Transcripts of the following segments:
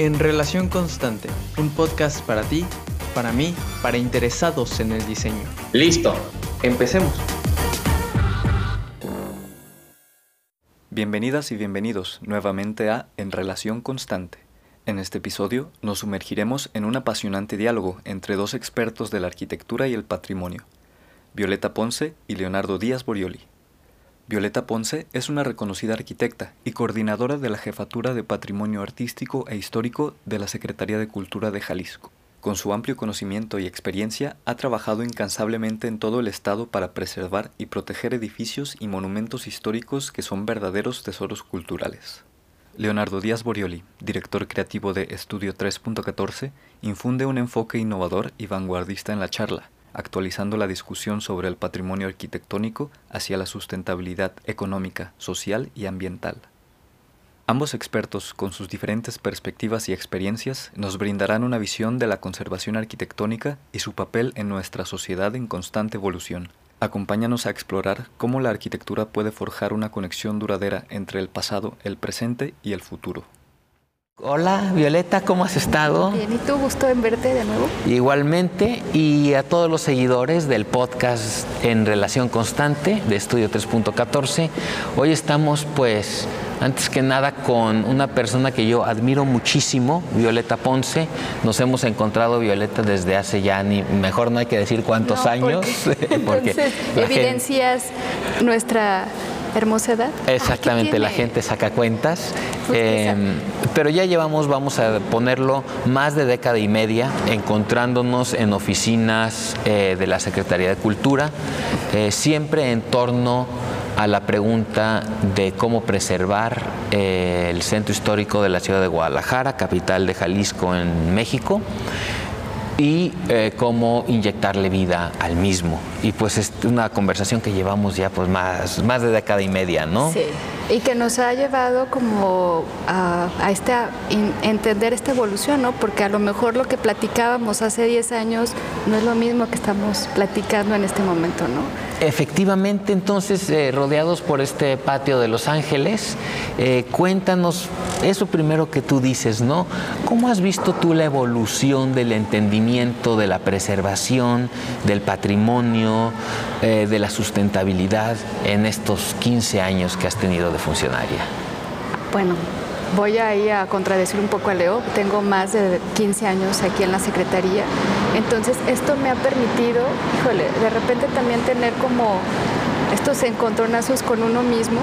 En Relación Constante, un podcast para ti, para mí, para interesados en el diseño. Listo, empecemos. Bienvenidas y bienvenidos nuevamente a En Relación Constante. En este episodio nos sumergiremos en un apasionante diálogo entre dos expertos de la arquitectura y el patrimonio, Violeta Ponce y Leonardo Díaz Borioli. Violeta Ponce es una reconocida arquitecta y coordinadora de la Jefatura de Patrimonio Artístico e Histórico de la Secretaría de Cultura de Jalisco. Con su amplio conocimiento y experiencia, ha trabajado incansablemente en todo el estado para preservar y proteger edificios y monumentos históricos que son verdaderos tesoros culturales. Leonardo Díaz Borioli, director creativo de Estudio 3.14, infunde un enfoque innovador y vanguardista en la charla, actualizando la discusión sobre el patrimonio arquitectónico hacia la sustentabilidad económica, social y ambiental. Ambos expertos, con sus diferentes perspectivas y experiencias, nos brindarán una visión de la conservación arquitectónica y su papel en nuestra sociedad en constante evolución. Acompáñanos a explorar cómo la arquitectura puede forjar una conexión duradera entre el pasado, el presente y el futuro. Hola Violeta, ¿cómo has estado? Bien, ¿y tú? Gusto en verte de nuevo. Igualmente, y a todos los seguidores del podcast en relación constante de Estudio 3.14. Hoy estamos pues antes que nada con una persona que yo admiro muchísimo, Violeta Ponce. Nos hemos encontrado Violeta desde hace ya ni mejor no hay que decir cuántos años. Porque, entonces evidencias nuestra hermosa edad. Exactamente, la gente saca cuentas. Eh, pero ya llevamos, vamos a ponerlo, más de década y media encontrándonos en oficinas eh, de la Secretaría de Cultura, eh, siempre en torno a la pregunta de cómo preservar el centro histórico de la ciudad de Guadalajara, capital de Jalisco en México y eh, cómo inyectarle vida al mismo. Y pues es una conversación que llevamos ya pues más, más de década y media, ¿no? Sí, y que nos ha llevado como a, a esta, entender esta evolución, ¿no? Porque a lo mejor lo que platicábamos hace 10 años no es lo mismo que estamos platicando en este momento, ¿no? Efectivamente, entonces, eh, rodeados por este patio de Los Ángeles, eh, cuéntanos eso primero que tú dices, ¿no? ¿Cómo has visto tú la evolución del entendimiento de la preservación, del patrimonio, eh, de la sustentabilidad en estos 15 años que has tenido de funcionaria? Bueno, voy a ir a contradecir un poco a Leo. Tengo más de 15 años aquí en la Secretaría. Entonces, esto me ha permitido, híjole, de repente también tener como estos encontronazos con uno mismo,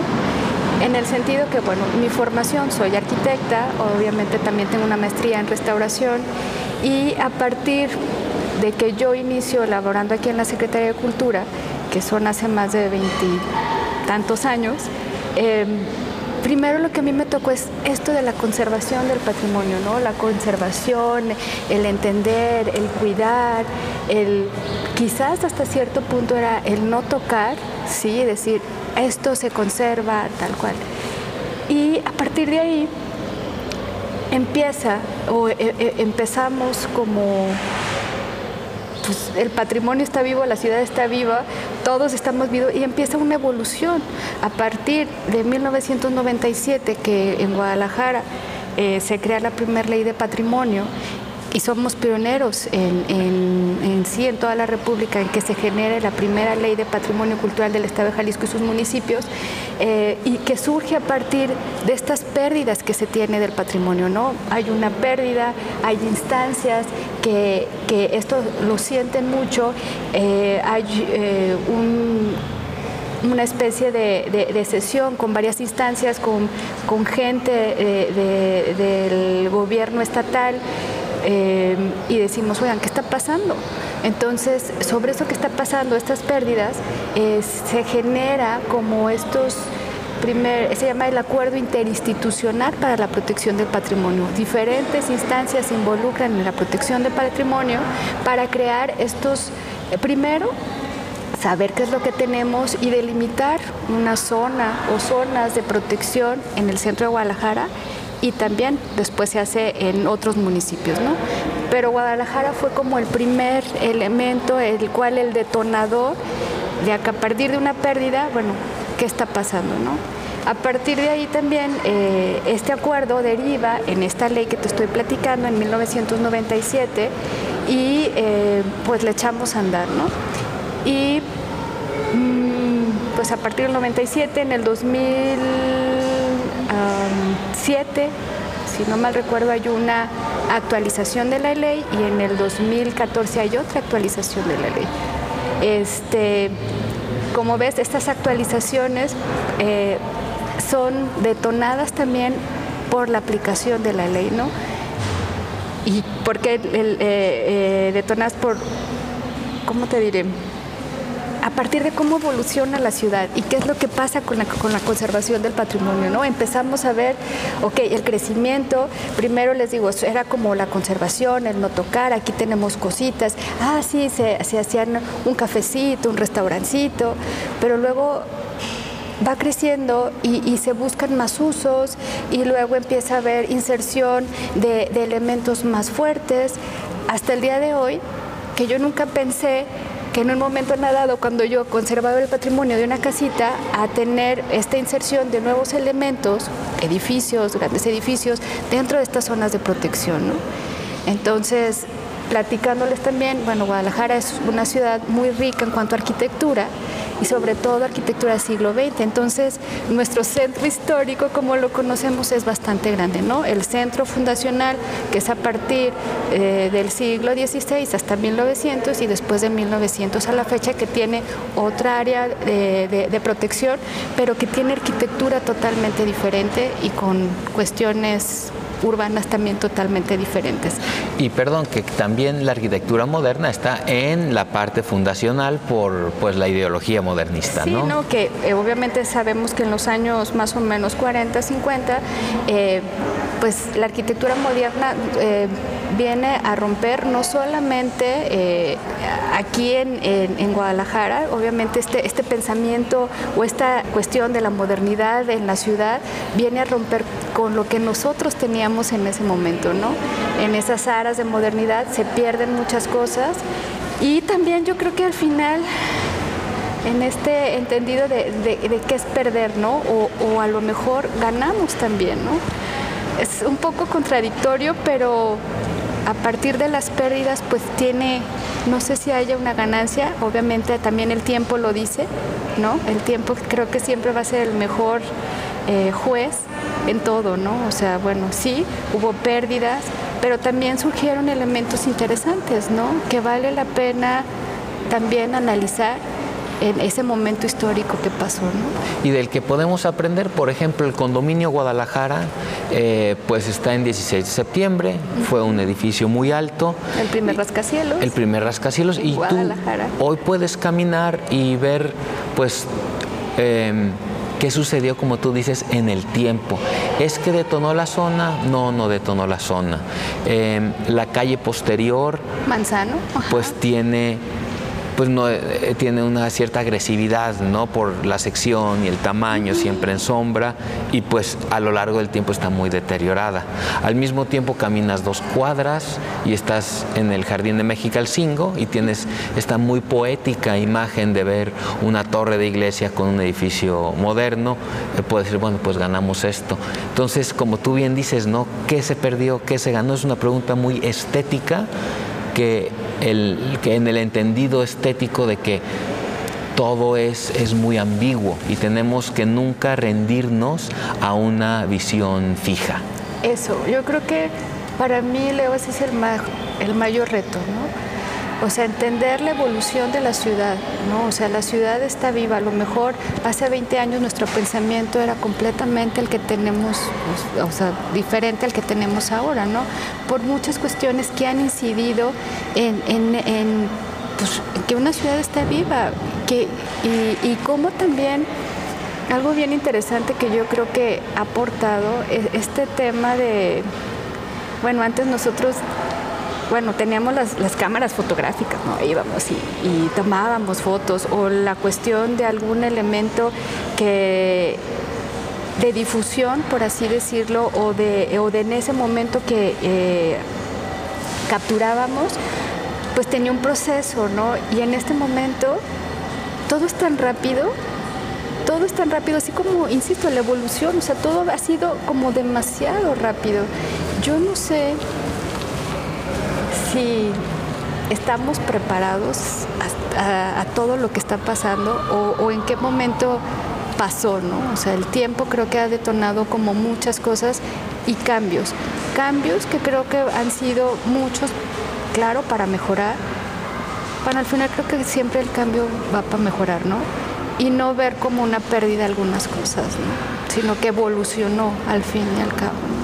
en el sentido que, bueno, mi formación, soy arquitecta, obviamente también tengo una maestría en restauración y a partir de que yo inicio elaborando aquí en la Secretaría de Cultura, que son hace más de veintitantos años, eh, primero lo que a mí me tocó es esto de la conservación del patrimonio, ¿no? La conservación, el entender, el cuidar, el quizás hasta cierto punto era el no tocar, sí, decir esto se conserva tal cual. Y a partir de ahí empieza o e, e, empezamos como pues, el patrimonio está vivo, la ciudad está viva, todos estamos vivos y empieza una evolución. A partir de 1997 que en Guadalajara eh, se crea la primera ley de patrimonio y somos pioneros en, sí, en toda la República, en que se genere la primera ley de patrimonio cultural del Estado de Jalisco y sus municipios, eh, y que surge a partir de estas pérdidas que se tiene del patrimonio, ¿no? Hay una pérdida, hay instancias que, esto lo sienten mucho, eh, hay eh, una especie de, sesión con varias instancias, con, con gente del gobierno estatal, Em, y decimos, oigan, ¿qué está pasando? Entonces, sobre eso que está pasando, estas pérdidas, eh, se genera como estos primer, se llama el acuerdo interinstitucional para la protección del patrimonio. Diferentes instancias se involucran en la protección del patrimonio para crear estos, eh, primero, saber qué es lo que tenemos y delimitar una zona o zonas de protección en el centro de Guadalajara y también después se hace en otros municipios, ¿no? Pero Guadalajara fue como el primer elemento, el cual el detonador de a partir de una pérdida, bueno, ¿qué está pasando, no? A partir de ahí también eh, este acuerdo deriva en esta ley que te estoy platicando en 1997 y eh, pues le echamos a andar, ¿no? Y mm, pues a partir del 97, en el 2007, si no mal recuerdo, hay una actualización de la ley y en el 2014 hay otra actualización de la ley. Este, como ves, estas actualizaciones eh, son detonadas también por la aplicación de la ley, ¿no? ¿Y por qué eh, eh, detonadas por, cómo te diré? A partir de cómo evoluciona la ciudad y qué es lo que pasa con la, con la conservación del patrimonio, ¿no? Empezamos a ver, ok, el crecimiento, primero les digo, era como la conservación, el no tocar, aquí tenemos cositas, ah, sí, se, hacían un cafecito, un restaurancito, pero luego va creciendo y, se buscan más usos y luego empieza a haber inserción de, elementos más fuertes. Hasta el día de hoy, que yo nunca pensé que en un momento dado, cuando yo conservaba el patrimonio de una casita, a tener esta inserción de nuevos elementos, edificios, grandes edificios, dentro de estas zonas de protección. ¿no? Entonces, platicándoles también, bueno, Guadalajara es una ciudad muy rica en cuanto a arquitectura y sobre todo arquitectura del siglo XX. Entonces, nuestro centro histórico, como lo conocemos, es bastante grande, ¿no? El centro fundacional, que es a partir eh, del siglo XVI hasta 1900 y después de 1900 a la fecha, que tiene otra área de, de protección, pero que tiene arquitectura totalmente diferente y con cuestiones urbanas también totalmente diferentes. Y perdón, que también la arquitectura moderna está en la parte fundacional por pues la ideología modernista, sí, ¿no? que eh, obviamente sabemos que en los años más o menos 40, 50, eh, pues la arquitectura moderna eh, viene a romper no solamente aquí en, en, Guadalajara, obviamente este, este pensamiento o esta cuestión de la modernidad en la ciudad viene a romper con lo que nosotros teníamos en ese momento, ¿no? En esas aras de modernidad se pierden muchas cosas y también yo creo que al final en este entendido de, qué es perder, ¿no? O, a lo mejor ganamos también, ¿no? Es un poco contradictorio, pero a partir de las pérdidas, pues tiene, no sé si haya una ganancia, obviamente también el tiempo lo dice, ¿no? El tiempo creo que siempre va a ser el mejor eh, juez en todo, ¿no? O sea, bueno, sí, hubo pérdidas, pero también surgieron elementos interesantes, ¿no? Que vale la pena también analizar en ese momento histórico que pasó. ¿no? Y del que podemos aprender, por ejemplo, el condominio Guadalajara, eh, pues está en 16 de septiembre, fue un edificio muy alto. El primer rascacielos. El primer rascacielos. Y tú hoy puedes caminar y ver, pues... Eh, ¿Qué sucedió, como tú dices, en el tiempo? ¿Es que detonó la zona? No, no detonó la zona. Em, la calle posterior. Manzano. Pues tiene pues no eh, tiene una cierta agresividad, ¿no? Por la sección y el tamaño, siempre en sombra, y pues a lo largo del tiempo está muy deteriorada. Al mismo tiempo caminas dos cuadras y estás en el Jardín de Mexicalcingo y tienes esta muy poética imagen de ver una torre de iglesia con un edificio moderno. Eh, puedes decir, bueno, pues ganamos esto. Entonces, como tú bien dices, ¿no? ¿Qué se perdió? ¿Qué se ganó? Es una pregunta muy estética que, el, que en el entendido estético de que todo es, es muy ambiguo y tenemos que nunca rendirnos a una visión fija. Eso, yo creo que para mí, Leo, ese es el, el mayor reto, ¿no? O sea, entender la evolución de la ciudad, ¿no? O sea, la ciudad está viva. A lo mejor hace 20 años nuestro pensamiento era completamente el que tenemos, o sea, diferente al que tenemos ahora, ¿no? Por muchas cuestiones que han incidido en, pues, que una ciudad está viva. Que, y, y cómo también algo bien interesante que yo creo que ha aportado es este tema de, bueno, antes nosotros bueno, teníamos las, cámaras fotográficas, ¿no? Íbamos y, tomábamos fotos o la cuestión de algún elemento que de difusión, por así decirlo, o de, o de en ese momento que eh, capturábamos, pues tenía un proceso, ¿no? Y en este momento todo es tan rápido todo es tan rápido, así como, insisto, la evolución, o sea, todo ha sido como demasiado rápido. Yo no sé si estamos preparados a, todo lo que está pasando o, en qué momento pasó, ¿no? O sea, el tiempo creo que ha detonado como muchas cosas y cambios. Cambios que creo que han sido muchos, claro, para mejorar. Bueno, al final creo que siempre el cambio va para mejorar, ¿no? Y no ver como una pérdida algunas cosas, ¿no? Sino que evolucionó al fin y al cabo.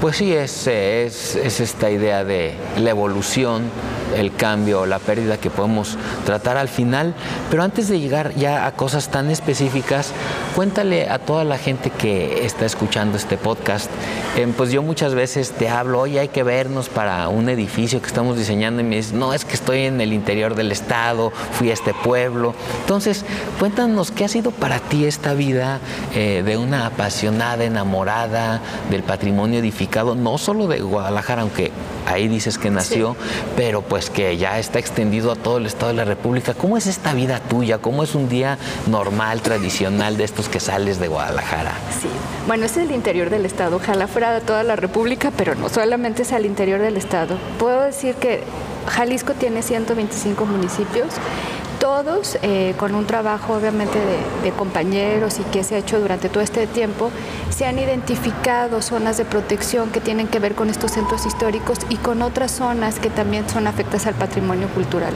Pues sí, es, es, es esta idea de la evolución el cambio, la pérdida que podemos tratar al final. Pero antes de llegar ya a cosas tan específicas, cuéntale a toda la gente que está escuchando este podcast, eh, pues yo muchas veces te hablo, oye, hay que vernos para un edificio que estamos diseñando y me dices, no, es que estoy en el interior del estado, fui a este pueblo. Entonces, cuéntanos qué ha sido para ti esta vida eh, de una apasionada, enamorada del patrimonio edificado, no solo de Guadalajara, aunque ahí dices que nació, pero pues que ya está extendido a todo el estado de la República. ¿Cómo es esta vida tuya? ¿Cómo es un día normal, tradicional de estos que sales de Guadalajara? Sí, bueno, es el interior del estado, ojalá fuera de toda la República, pero no solamente es al interior del estado. Puedo decir que Jalisco tiene 125 municipios todos eh, con un trabajo obviamente de, compañeros y que se ha hecho durante todo este tiempo, se han identificado zonas de protección que tienen que ver con estos centros históricos y con otras zonas que también son afectas al patrimonio cultural.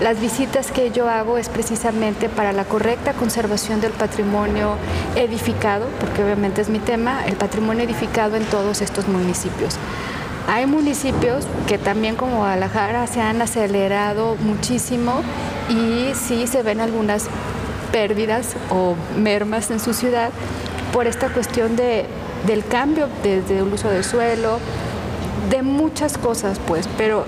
Las visitas que yo hago es precisamente para la correcta conservación del patrimonio edificado, porque obviamente es mi tema, el patrimonio edificado en todos estos municipios. Hay municipios que también como Guadalajara se han acelerado muchísimo y sí se ven algunas pérdidas o mermas en su ciudad por esta cuestión de, del cambio desde el uso del suelo, de muchas cosas pues, pero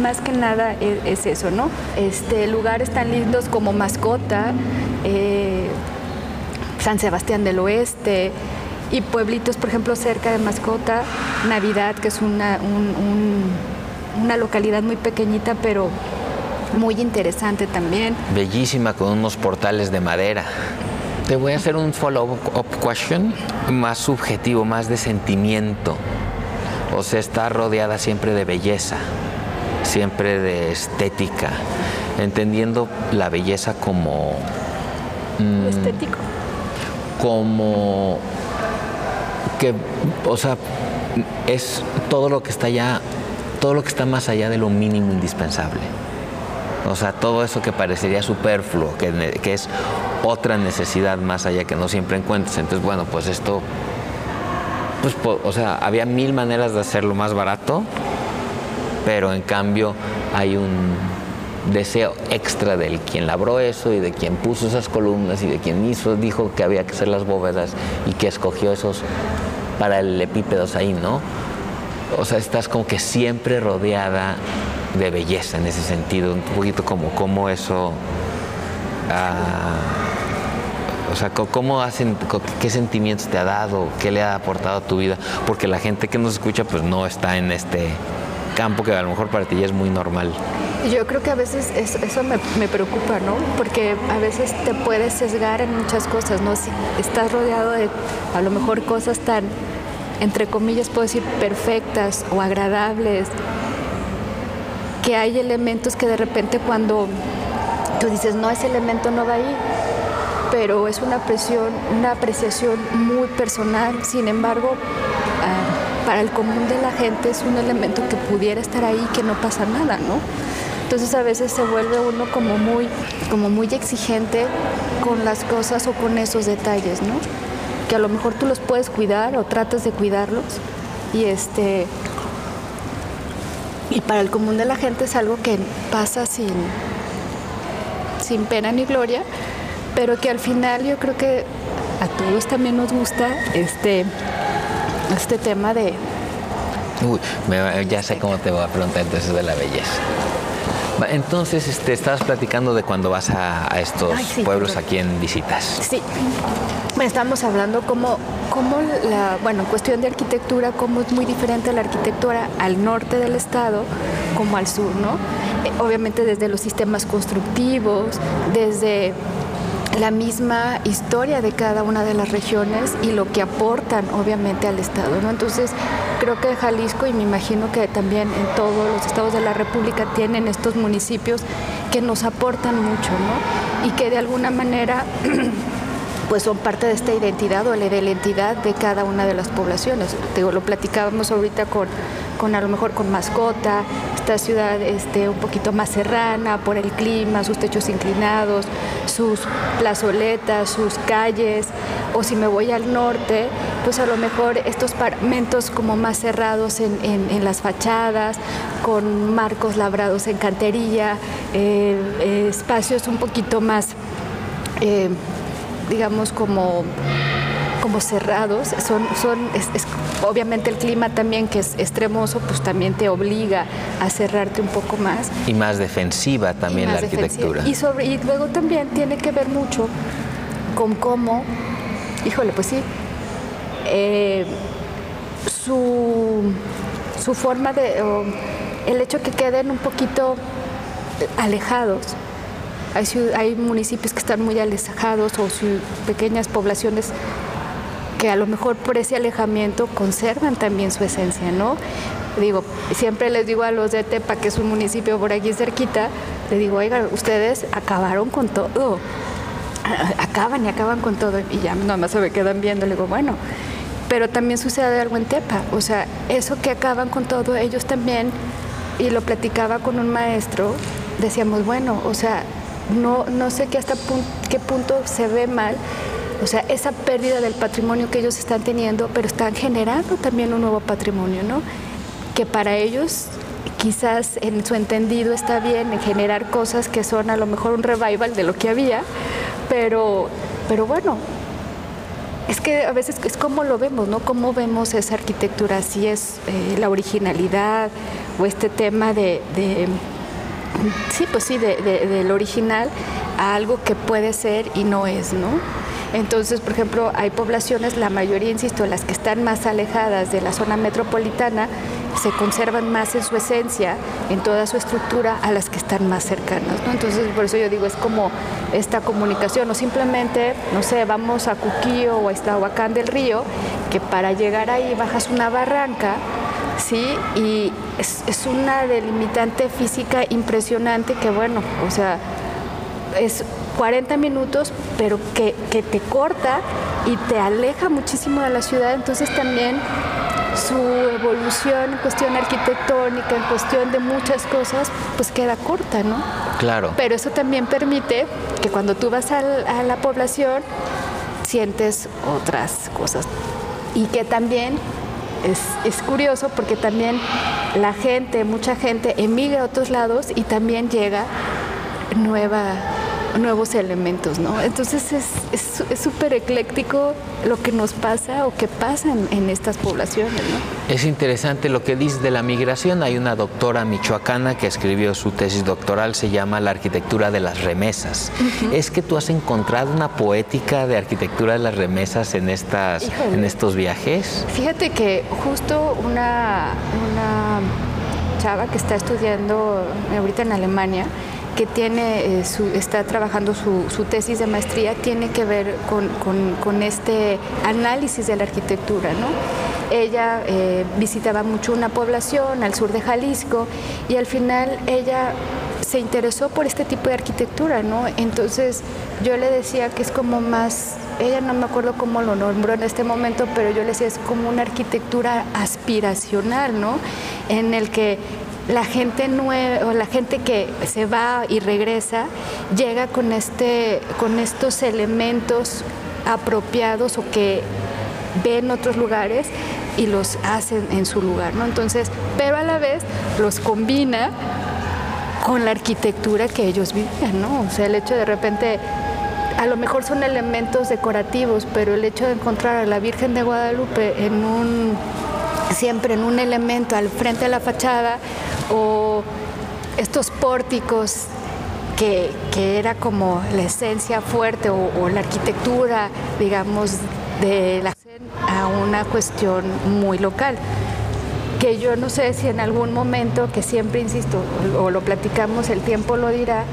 más que nada es, eso, ¿no? Este, lugares tan lindos como Mascota, eh, San Sebastián del Oeste, y pueblitos, por ejemplo, cerca de Mascota, Navidad, que es una, una localidad muy pequeñita, pero muy interesante también. Bellísima, con unos portales de madera. Te voy a hacer un follow-up question más subjetivo, más de sentimiento. O sea, está rodeada siempre de belleza, siempre de estética, entendiendo la belleza como... Mm, estético. Como que, o sea, es todo lo que está allá, todo lo que está más allá de lo mínimo indispensable. O sea, todo eso que parecería superfluo, que, que es otra necesidad más allá que no siempre encuentres. Entonces, bueno, pues esto, pues, o sea, había mil maneras de hacerlo más barato, pero en cambio hay un deseo extra del quien labró eso y de quien puso esas columnas y de quien hizo, dijo que había que hacer las bóvedas y que escogió esos para el epípedos ahí, ¿no? O sea, estás como que siempre rodeada de belleza en ese sentido, un poquito como, como eso... Ah, o sea, ¿cómo qué sentimientos te ha dado, qué le ha aportado a tu vida? Porque la gente que nos escucha pues no está en este campo que a lo mejor para ti ya es muy normal. Yo creo que a veces eso, me, me, preocupa, ¿no? Porque a veces te puedes sesgar en muchas cosas, ¿no? Si estás rodeado de a lo mejor cosas tan, entre comillas, puedo decir, perfectas o agradables, que hay elementos que de repente cuando tú dices, no, ese elemento no va ahí, pero es una, presión, una apreciación muy personal, sin embargo, ah, para el común de la gente es un elemento que pudiera estar ahí que no pasa nada, ¿no? Entonces a veces se vuelve uno como muy, como muy exigente con las cosas o con esos detalles, ¿no? Que a lo mejor tú los puedes cuidar o tratas de cuidarlos y este y para el común de la gente es algo que pasa sin, sin pena ni gloria, pero que al final yo creo que a todos también nos gusta este, este tema de... Uy, ya sé cómo te voy a preguntar entonces de la belleza. Entonces, este, estabas platicando de cuando vas a, estos pueblos aquí en visitas. Sí. estamos hablando como, como la, bueno, en cuestión de arquitectura, cómo es muy diferente la arquitectura al norte del estado como al sur, ¿no? Eh, obviamente desde los sistemas constructivos, desde la misma historia de cada una de las regiones y lo que aportan obviamente al Estado. ¿no? Entonces creo que Jalisco y me imagino que también en todos los estados de la República tienen estos municipios que nos aportan mucho ¿no? y que de alguna manera pues son parte de esta identidad o de la identidad de cada una de las poblaciones. Digo, lo platicábamos ahorita con, con a lo mejor con mascota, esta ciudad este, un poquito más serrana por el clima, sus techos inclinados, sus plazoletas, sus calles, o si me voy al norte, pues a lo mejor estos paramentos como más cerrados en, en, las fachadas, con marcos labrados en cantería, eh, espacios un poquito más... Eh, digamos, como, como cerrados. Son, son, es, obviamente el clima también, que es extremoso, pues también te obliga a cerrarte un poco más. Y más defensiva también la arquitectura. Y, sobre, y luego también tiene que ver mucho con cómo, híjole, pues sí, eh, su, su forma de, el hecho que queden un poquito alejados hay, municipios que están muy alejados o pequeñas poblaciones que a lo mejor por ese alejamiento conservan también su esencia, ¿no? Digo, siempre les digo a los de Tepa, que es un municipio por aquí cerquita, le digo, oiga, ustedes acabaron con todo, acaban y acaban con todo, y ya nomás se me quedan viendo, le digo, bueno, pero también sucede algo en Tepa, o sea, eso que acaban con todo, ellos también, y lo platicaba con un maestro, decíamos, bueno, o sea, no, no sé qué hasta qué punto se ve mal, o sea, esa pérdida del patrimonio que ellos están teniendo, pero están generando también un nuevo patrimonio, ¿no? Que para ellos quizás en su entendido está bien en generar cosas que son a lo mejor un revival de lo que había, pero, pero bueno, es que a veces es como lo vemos, ¿no? Cómo vemos esa arquitectura, si es eh, la originalidad o este tema de sí, pues sí, del original a algo que puede ser y no es, ¿no? Entonces, por ejemplo, hay poblaciones, la mayoría, insisto, las que están más alejadas de la zona metropolitana, se conservan más en su esencia, en toda su estructura, a las que están más cercanas. ¿no? Entonces, por eso yo digo, es como esta comunicación, o simplemente, no sé, vamos a Cuquío o a Estahuacán del Río, que para llegar ahí bajas una barranca ¿sí? Y es, una delimitante física impresionante que, bueno, o sea, es 40 minutos, pero que, te corta y te aleja muchísimo de la ciudad, entonces también su evolución en cuestión arquitectónica, en cuestión de muchas cosas, pues queda corta, ¿no? Claro. Pero eso también permite que cuando tú vas a la población, sientes otras cosas. Y que también es, curioso porque también la gente, mucha gente emigra a otros lados y también llega nueva nuevos elementos, ¿no? Entonces es súper ecléctico lo que nos pasa o que pasa en, estas poblaciones, ¿no? Es interesante lo que dice de la migración. Hay una doctora michoacana que escribió su tesis doctoral, se llama La arquitectura de las remesas. ¿Es que tú has encontrado una poética de arquitectura de las remesas en, estas, en estos viajes? Fíjate que justo una, una chava que está estudiando ahorita en Alemania, que tiene, eh, está trabajando su, tesis de maestría tiene que ver con, este análisis de la arquitectura. ¿no? Ella eh, visitaba mucho una población al sur de Jalisco y al final ella se interesó por este tipo de arquitectura, ¿no? Entonces yo le decía que es como más, ella no me acuerdo cómo lo nombró en este momento, pero yo le decía es como una arquitectura aspiracional, ¿no? En el que la gente nueva o la gente que se va y regresa llega con este con estos elementos apropiados o que ven otros lugares y los hacen en su lugar, ¿no? Entonces, pero a la vez los combina con la arquitectura que ellos vivían, ¿no? O sea, el hecho de repente a lo mejor son elementos decorativos, pero el hecho de encontrar a la Virgen de Guadalupe en un siempre en un elemento al frente de la fachada o estos pórticos que, era como la esencia fuerte o, la arquitectura, digamos, de la a una cuestión muy local que yo no sé si en algún momento, que siempre insisto, o lo platicamos, el tiempo lo dirá,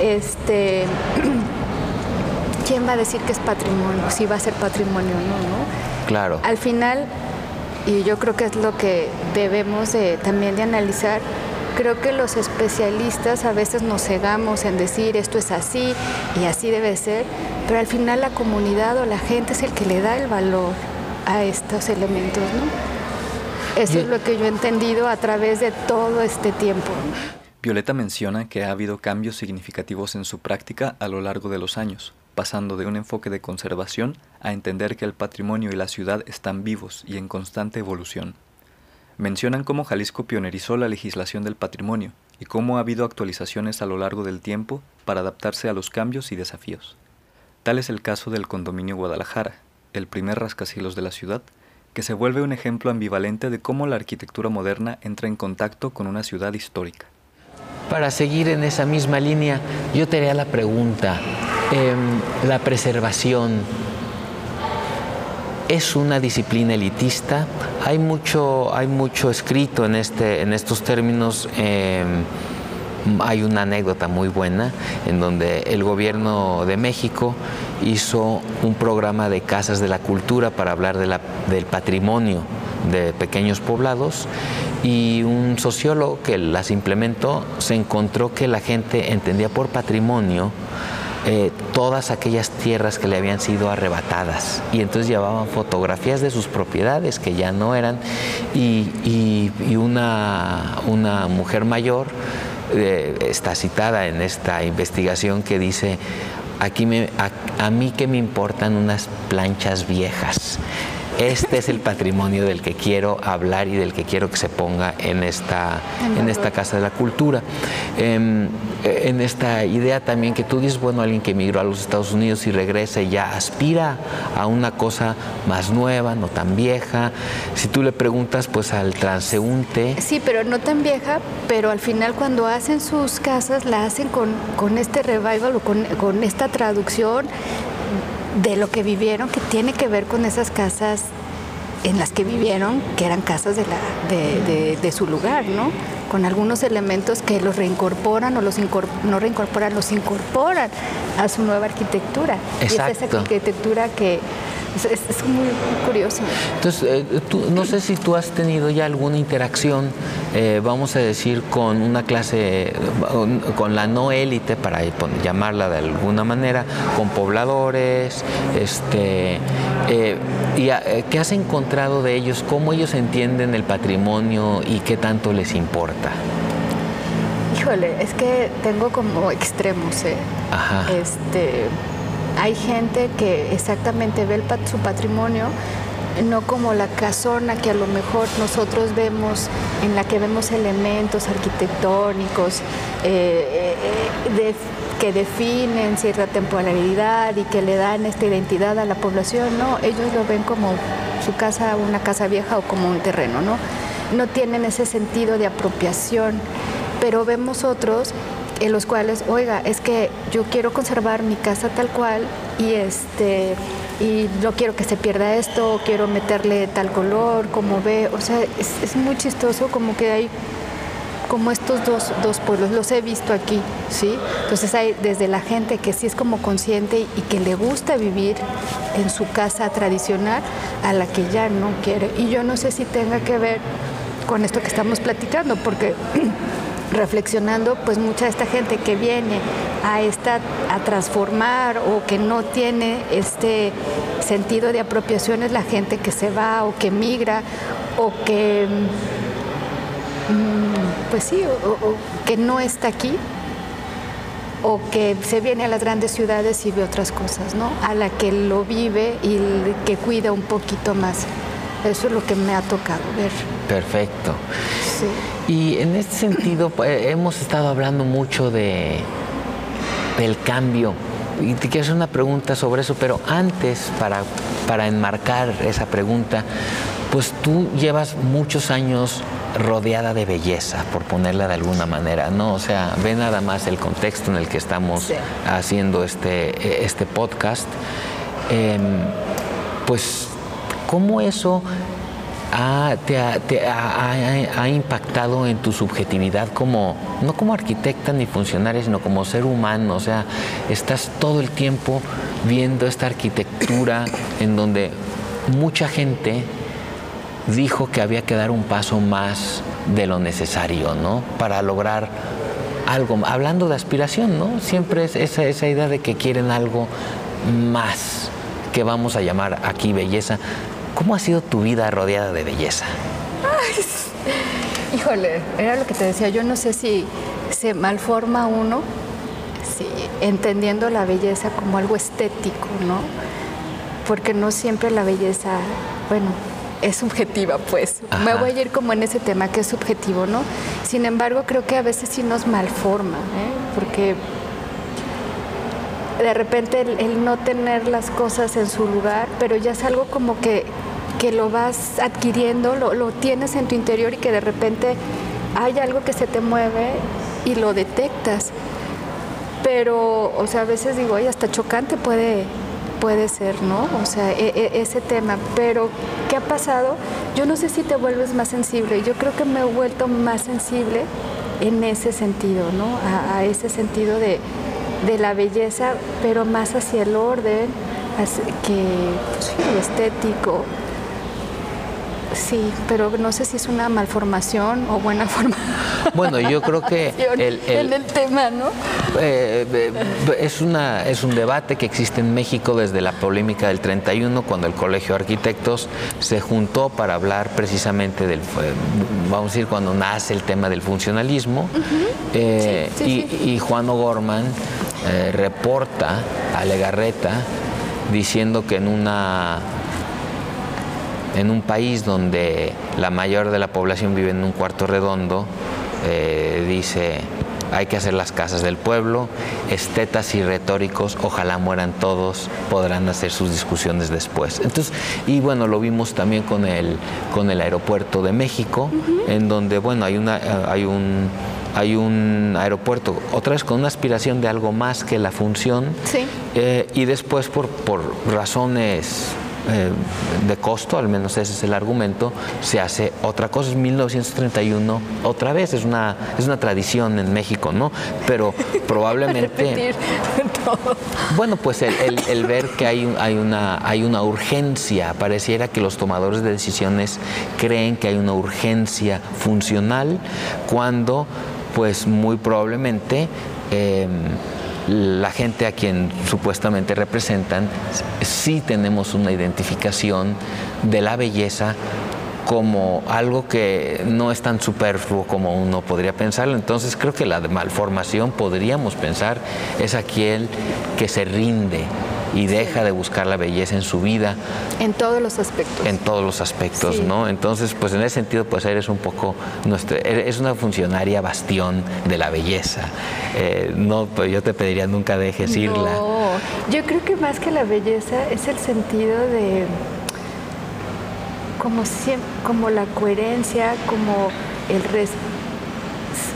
este, ¿quién va a decir que es patrimonio? Si va a ser patrimonio o no, ¿no? Claro. Al final, y yo creo que es lo que debemos de, también de analizar, creo que los especialistas a veces nos cegamos en decir esto es así y así debe ser, pero al final la comunidad o la gente es el que le da el valor a estos elementos, ¿no? Eso es lo que yo he entendido a través de todo este tiempo. Violeta menciona que ha habido cambios significativos en su práctica a lo largo de los años, pasando de un enfoque de conservación a entender que el patrimonio y la ciudad están vivos y en constante evolución. Mencionan cómo Jalisco pionerizó la legislación del patrimonio y cómo ha habido actualizaciones a lo largo del tiempo para adaptarse a los cambios y desafíos. Tal es el caso del condominio Guadalajara, el primer rascacielos de la ciudad, que se vuelve un ejemplo ambivalente de cómo la arquitectura moderna entra en contacto con una ciudad histórica. Para seguir en esa misma línea, yo te haría la pregunta, em, la preservación es una disciplina elitista, hay mucho, hay mucho escrito en, este, en estos términos. Em, hay una anécdota muy buena en donde el gobierno de México hizo un programa de casas de la cultura para hablar de la, del patrimonio de pequeños poblados y un sociólogo que las implementó se encontró que la gente entendía por patrimonio eh, todas aquellas tierras que le habían sido arrebatadas. Y entonces llevaban fotografías de sus propiedades que ya no eran y, una, una, mujer mayor eh, está citada en esta investigación que dice aquí me, a mí que me importan unas planchas viejas este es el patrimonio del que quiero hablar y del que quiero que se ponga en esta, en esta Casa de la Cultura. Em, en esta idea también que tú dices, bueno, alguien que emigró a los Estados Unidos y regresa y ya aspira a una cosa más nueva, no tan vieja. Si tú le preguntas pues al transeúnte... Sí, pero no tan vieja, pero al final cuando hacen sus casas la hacen con, con este revival o con, con esta traducción de lo que vivieron, que tiene que ver con esas casas en las que vivieron, que eran casas de, la, de, su lugar, ¿no? Con algunos elementos que los reincorporan o los no reincorporan, los incorporan a su nueva arquitectura. Y es esa arquitectura que es, muy curioso. Entonces, eh, no sé si tú has tenido ya alguna interacción, eh, vamos a decir, con una clase, con la no élite, para llamarla de alguna manera, con pobladores, este, eh, y ¿qué has encontrado de ellos? ¿Cómo ellos entienden el patrimonio y qué tanto les importa? Híjole, es que tengo como extremos, ¿eh? Ajá. Este, hay gente que exactamente ve su patrimonio no como la casona que a lo mejor nosotros vemos, en la que vemos elementos arquitectónicos eh, eh, que definen cierta temporalidad y que le dan esta identidad a la población, no, ellos lo ven como casa, una casa vieja o como un terreno, ¿no? No tienen ese sentido de apropiación, pero vemos otros en los cuales, oiga, es que yo quiero conservar mi casa tal cual y este y no quiero que se pierda esto, quiero meterle tal color, como ve, o sea, es, muy chistoso como que hay como estos dos, dos, pueblos, los he visto aquí, ¿sí? Entonces hay desde la gente que sí es como consciente y que le gusta vivir en su casa tradicional a la que ya no quiere. Y yo no sé si tenga que ver con esto que estamos platicando, porque reflexionando, pues mucha de esta gente que viene a, esta, a transformar o que no tiene este sentido de apropiación es la gente que se va o que migra o que, pues sí, o, que no está aquí o que se viene a las grandes ciudades y ve otras cosas, ¿no? A la que lo vive y que cuida un poquito más. Eso es lo que me ha tocado ver. Perfecto. Sí. Y en este sentido pues, hemos estado hablando mucho de del cambio. Y te quiero hacer una pregunta sobre eso, pero antes, para, para enmarcar esa pregunta, pues tú llevas muchos años rodeada de belleza, por ponerla de alguna manera, ¿no? O sea, ve nada más el contexto en el que estamos haciendo este, este podcast. Em, pues, ¿cómo eso ha, te, ha, impactado en tu subjetividad como, no como arquitecta ni funcionaria, sino como ser humano? O sea, estás todo el tiempo viendo esta arquitectura en donde mucha gente dijo que había que dar un paso más de lo necesario, ¿no? Para lograr algo, hablando de aspiración, ¿no? Siempre es esa, esa idea de que quieren algo más, que vamos a llamar aquí belleza. ¿Cómo ha sido tu vida rodeada de belleza? híjole, era lo que te decía, yo no sé si se malforma uno, si, entendiendo la belleza como algo estético, ¿no? Porque no siempre la belleza, bueno, es subjetiva, pues. Me voy a ir como en ese tema que es subjetivo, ¿no? Sin embargo, creo que a veces sí nos malforma, ¿eh? porque de repente el, no tener las cosas en su lugar, pero ya es algo como que, que lo vas adquiriendo, lo, lo tienes en tu interior y que de repente hay algo que se te mueve y lo detectas. Pero, o sea, a veces digo, ay, hasta chocante puede, puede ser, ¿no? O sea, e, e, ese tema. Pero, ¿qué ha pasado? Yo no sé si te vuelves más sensible. Yo creo que me he vuelto más sensible en ese sentido, ¿no? A, ese sentido de, la belleza, pero más hacia el orden, que pues, lo estético, Sí, pero no sé si es una malformación o buena forma. Bueno, yo creo que el, el tema, ¿no? Eh, eh, es, una, es un debate que existe en México desde la polémica del 31, cuando el Colegio de Arquitectos se juntó para hablar precisamente del, vamos a decir, cuando nace el tema del funcionalismo. Eh, y, y, Juan O'Gorman reporta a Legarreta diciendo que en una en un país donde la mayor de la población vive en un cuarto redondo, eh, dice, hay que hacer las casas del pueblo, estetas y retóricos, ojalá mueran todos, podrán hacer sus discusiones después. Entonces, y bueno, lo vimos también con el, con el aeropuerto de México, en donde, bueno, hay, una, hay un hay un aeropuerto, otra vez con una aspiración de algo más que la función, sí. Eh, y después por, por razones eh, de costo, al menos ese es el argumento, se hace otra cosa. Es 1931, otra vez, es una, es una tradición en México, ¿no? Pero probablemente... bueno, pues el, ver que hay, hay, una, hay una urgencia, pareciera que los tomadores de decisiones creen que hay una urgencia funcional cuando pues muy probablemente... Eh, la gente a quien supuestamente representan, sí tenemos una identificación de la belleza como algo que no es tan superfluo como uno podría pensarlo. Entonces creo que la malformación podríamos pensar es aquel que se rinde y deja de buscar la belleza en su vida. En todos los aspectos. En todos los aspectos, ¿no? Entonces, pues en ese sentido, pues eres un poco, nuestra, es una funcionaria bastión de la belleza. Eh, no, pues yo te pediría nunca dejes irla. No, yo creo que más que la belleza es el sentido de como, como la coherencia, como el res,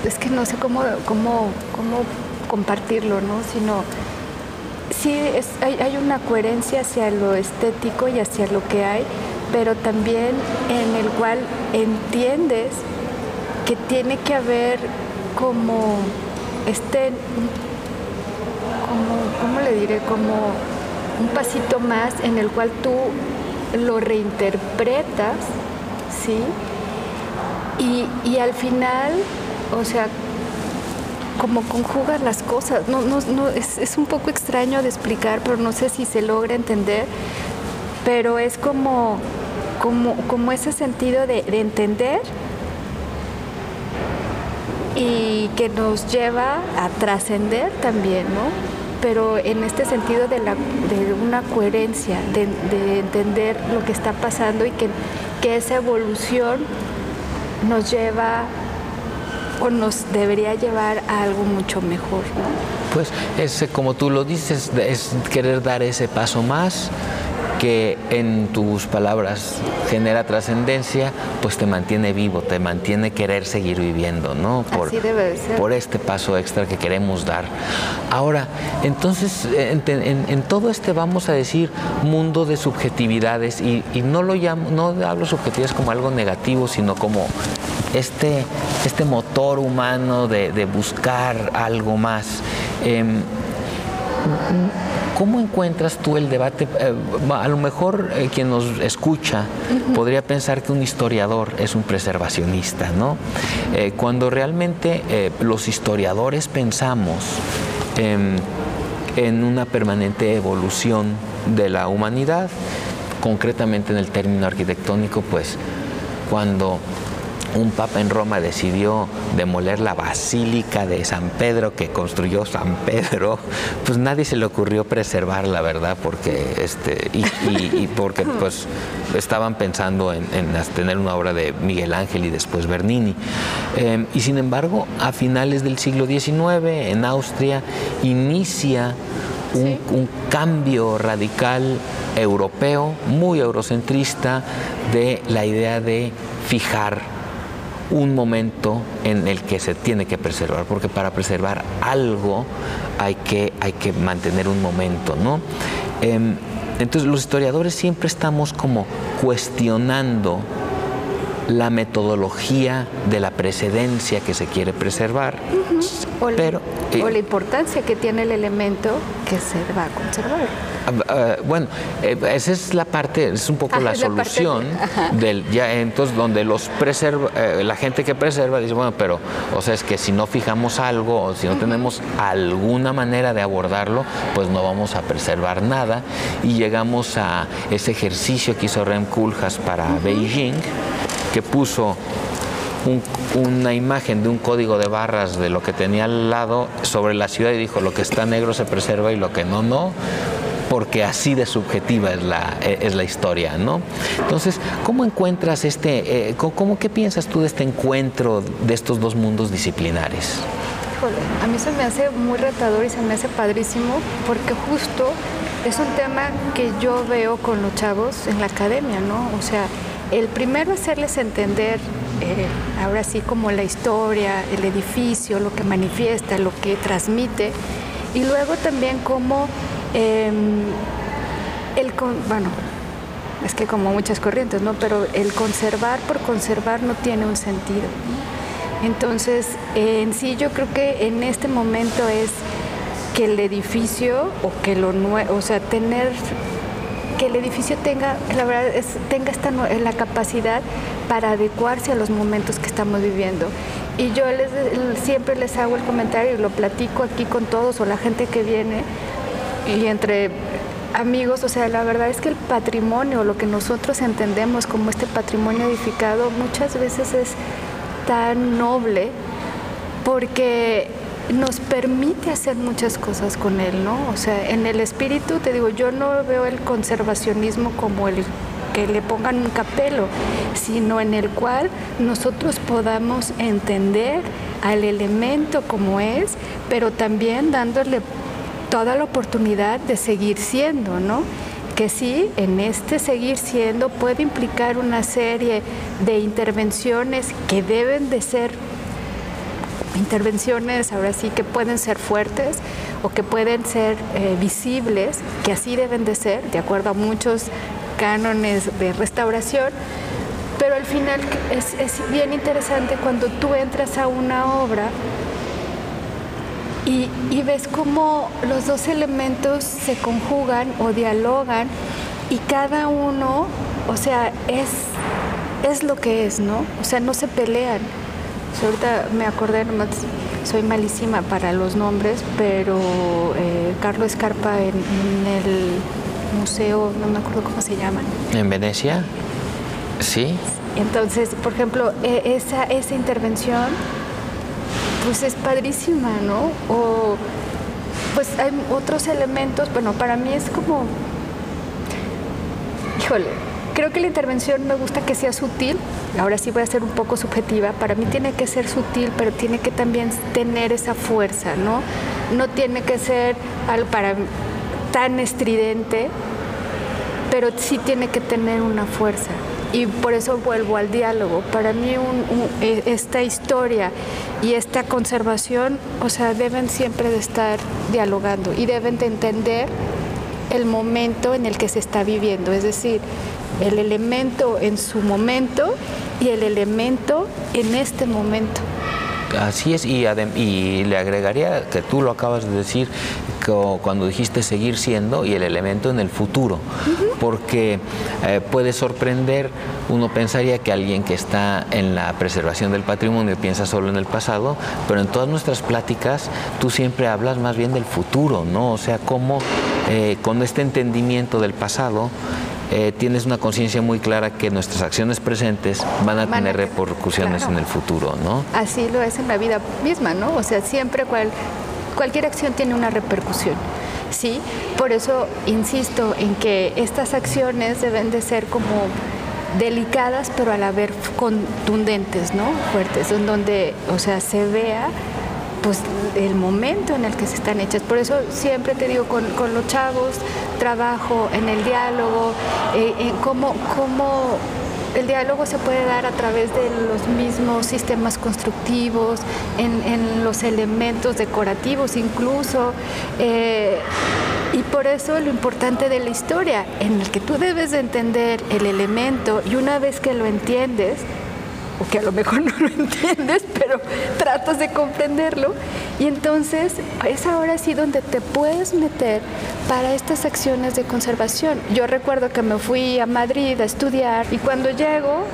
es que no sé cómo, cómo, cómo compartirlo, ¿no? Sino sí hay, una coherencia hacia lo estético y hacia lo que hay, pero también en el cual entiendes que tiene que haber como este, como, ¿cómo le diré? Como un pasito más en el cual tú lo reinterpretas, ¿sí? Y, y al final, o sea, como conjugas las cosas. No, no, no, es, es, un poco extraño de explicar, pero no sé si se logra entender. Pero es como, como, como ese sentido de, de entender y que nos lleva a trascender también, ¿no? Pero en este sentido de, la, de una coherencia, de, de, entender lo que está pasando y que, que esa evolución nos lleva o nos debería llevar a algo mucho mejor. Pues es como tú lo dices, es querer dar ese paso más que en tus palabras genera trascendencia, pues te mantiene vivo, te mantiene querer seguir viviendo, ¿no? Por, Así debe ser. por este paso extra que queremos dar. Ahora, entonces, en, todo este vamos a decir mundo de subjetividades y, no lo llamo, no hablo subjetividades como algo negativo, sino como este, este motor humano de, buscar algo más. Em, ¿Cómo encuentras tú el debate? Eh, a lo mejor eh, quien nos escucha podría pensar que un historiador es un preservacionista, ¿no? Eh, cuando realmente los historiadores pensamos en una permanente evolución de la humanidad, concretamente en el término arquitectónico, pues cuando un papa en Roma decidió demoler la basílica de San Pedro que construyó San Pedro, pues nadie se le ocurrió preservar la verdad, porque este, y, porque pues estaban pensando en, tener una obra de Miguel Ángel y después Bernini. Em, y sin embargo, a finales del siglo XIX, en Austria, inicia un, cambio radical europeo, muy eurocentrista, de la idea de fijar un momento en el que se tiene que preservar, porque para preservar algo hay que, hay que mantener un momento, ¿no? Em, entonces los historiadores siempre estamos como cuestionando la metodología de la precedencia que se quiere preservar. o, pero, o la importancia que tiene el elemento que se va a conservar. Ah, ah, bueno, eh, esa es la parte, es un poco la solución del ya entonces donde los preserva, eh, la gente que preserva dice, bueno, pero o sea, es que si no fijamos algo o si no tenemos alguna manera de abordarlo, pues no vamos a preservar nada y llegamos a ese ejercicio que hizo Rem Koolhaas para Beijing, que puso una imagen de un código de barras de lo que tenía al lado sobre la ciudad y dijo lo que está negro se preserva y lo que no, no porque así de subjetiva es la, eh, es la historia, ¿no? Entonces, ¿cómo encuentras este, eh, cómo, qué piensas tú de este encuentro de estos dos mundos disciplinares? a mí se me hace muy retador y se me hace padrísimo porque justo es un tema que yo veo con los chavos en la academia, ¿no? O sea, el primero hacerles entender, eh, ahora sí como la historia, el edificio, lo que manifiesta, lo que transmite, y luego también cómo Em, el bueno, es que como muchas corrientes, ¿no? Pero el conservar por conservar no tiene un sentido. Entonces, en sí yo creo que en este momento es que el edificio o que lo nuevo, o sea, tener que el edificio tenga, la verdad tenga esta la capacidad para adecuarse a los momentos que estamos viviendo. Y yo les, siempre les hago el comentario y lo platico aquí con todos o la gente que viene, y entre amigos, o sea, la verdad es que el patrimonio, lo que nosotros entendemos como este patrimonio edificado, muchas veces es tan noble porque nos permite hacer muchas cosas con él, ¿no? O sea, en el espíritu, te digo, yo no veo el conservacionismo como el que le pongan un capelo, sino en el cual nosotros podamos entender al elemento como es, pero también dándole toda la oportunidad de seguir siendo, ¿no? que sí, en este seguir siendo puede implicar una serie de intervenciones que deben de ser intervenciones ahora sí que pueden ser fuertes o que pueden ser eh, visibles, que así deben de ser, de acuerdo a muchos cánones de restauración, pero al final es, es bien interesante cuando tú entras a una obra y, ves cómo los dos elementos se conjugan o dialogan y cada uno, o sea, es, es lo que es, ¿no? O sea, no se pelean. Ahorita me acordé, nomás soy malísima para los nombres, pero eh, Carlos Escarpa en, el museo, no me acuerdo cómo se llama. ¿En Venecia? Sí. Entonces, por ejemplo, e, esa, esa intervención pues es padrísima, ¿no? O pues hay otros elementos, bueno, para mí es como, híjole, creo que la intervención me gusta que sea sutil, ahora sí voy a ser un poco subjetiva, para mí tiene que ser sutil, pero tiene que también tener esa fuerza, ¿no? No tiene que ser para tan estridente, pero sí tiene que tener una fuerza. Y por eso vuelvo al diálogo. Para mí e, esta historia y esta conservación, o sea, deben siempre de estar dialogando y deben de entender el momento en el que se está viviendo, es decir, el elemento en su momento y el elemento en este momento. Así es, y, y, le agregaría que tú lo acabas de decir cuando dijiste seguir siendo y el elemento en el futuro, porque eh, puede sorprender, uno pensaría que alguien que está en la preservación del patrimonio piensa solo en el pasado, pero en todas nuestras pláticas tú siempre hablas más bien del futuro, ¿no? O sea, cómo eh, con este entendimiento del pasado eh, tienes una conciencia muy clara que nuestras acciones presentes van a tener repercusiones en el futuro, ¿no? Así lo es en la vida misma, ¿no? O sea, siempre cual, cualquier acción tiene una repercusión. Sí, por eso insisto en que estas acciones deben de ser como delicadas, pero a la vez contundentes, ¿no? Fuertes, en donde, o sea, se vea pues el momento en el que se están hechas. Por eso siempre te digo, con, los chavos trabajo en el diálogo, eh, en cómo, cómo el diálogo se puede dar a través de los mismos sistemas constructivos, en, los elementos decorativos incluso. Eh, y por eso lo importante de la historia, en el que tú debes de entender el elemento y una vez que lo entiendes, que a lo mejor no lo entiendes, pero tratas de comprenderlo. Y entonces es ahora sí donde te puedes meter para estas acciones de conservación. Yo recuerdo que me fui a Madrid a estudiar y cuando llego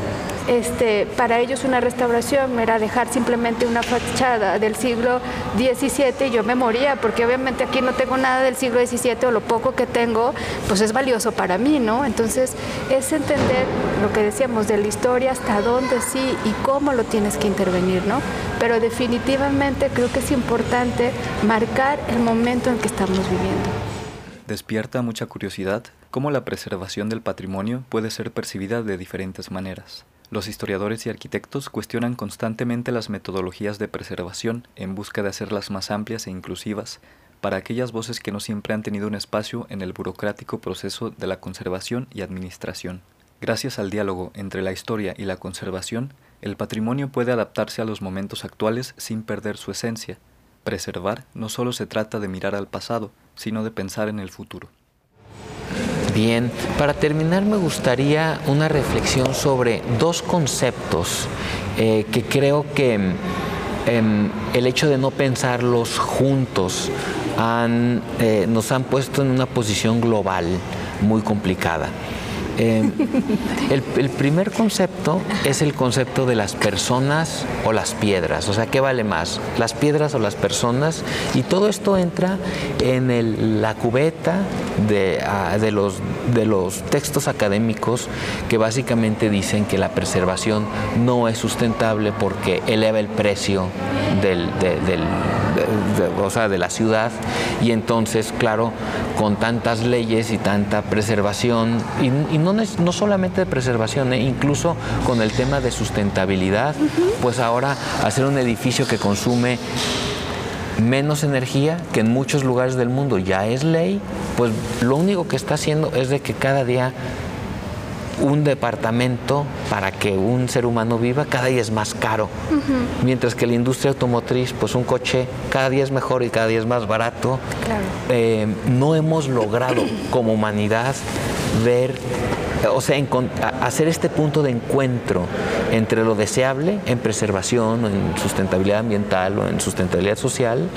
este, para ellos una restauración era dejar simplemente una fachada del siglo XVII y yo me moría, porque obviamente aquí no tengo nada del siglo XVII o lo poco que tengo, pues es valioso para mí, ¿no? Entonces es entender lo que decíamos de la historia, hasta dónde sí y cómo lo tienes que intervenir, ¿no? Pero definitivamente creo que es importante marcar el momento en que estamos viviendo. Despierta mucha curiosidad cómo la preservación del patrimonio puede ser percibida de diferentes maneras. Los historiadores y arquitectos cuestionan constantemente las metodologías de preservación en busca de hacerlas más amplias e inclusivas para aquellas voces que no siempre han tenido un espacio en el burocrático proceso de la conservación y administración. Gracias al diálogo entre la historia y la conservación, el patrimonio puede adaptarse a los momentos actuales sin perder su esencia. Preservar no solo se trata de mirar al pasado, sino de pensar en el futuro. Bien, para terminar me gustaría una reflexión sobre dos conceptos eh, que creo que em, el hecho de no pensarlos juntos eh, nos han puesto en una posición global muy complicada. Em, el, primer concepto es el concepto de las personas o las piedras. O sea, ¿qué vale más? ¿Las piedras o las personas? Y todo esto entra en la cubeta ah, de, los, de los textos académicos que básicamente dicen que la preservación no es sustentable porque eleva el precio del, o sea, de la ciudad y entonces, claro, con tantas leyes y tanta preservación, y, no, no, solamente de preservación, ¿eh? incluso con el tema de sustentabilidad, pues ahora hacer un edificio que consume menos energía, que en muchos lugares del mundo ya es ley, pues lo único que está haciendo es de que cada día un departamento para que un ser humano viva cada día es más caro. Mientras que la industria automotriz, pues un coche cada día es mejor y cada día es más barato. Eh, no hemos logrado como humanidad ver, o sea, hacer este punto de encuentro entre lo deseable en preservación, en sustentabilidad ambiental o en sustentabilidad social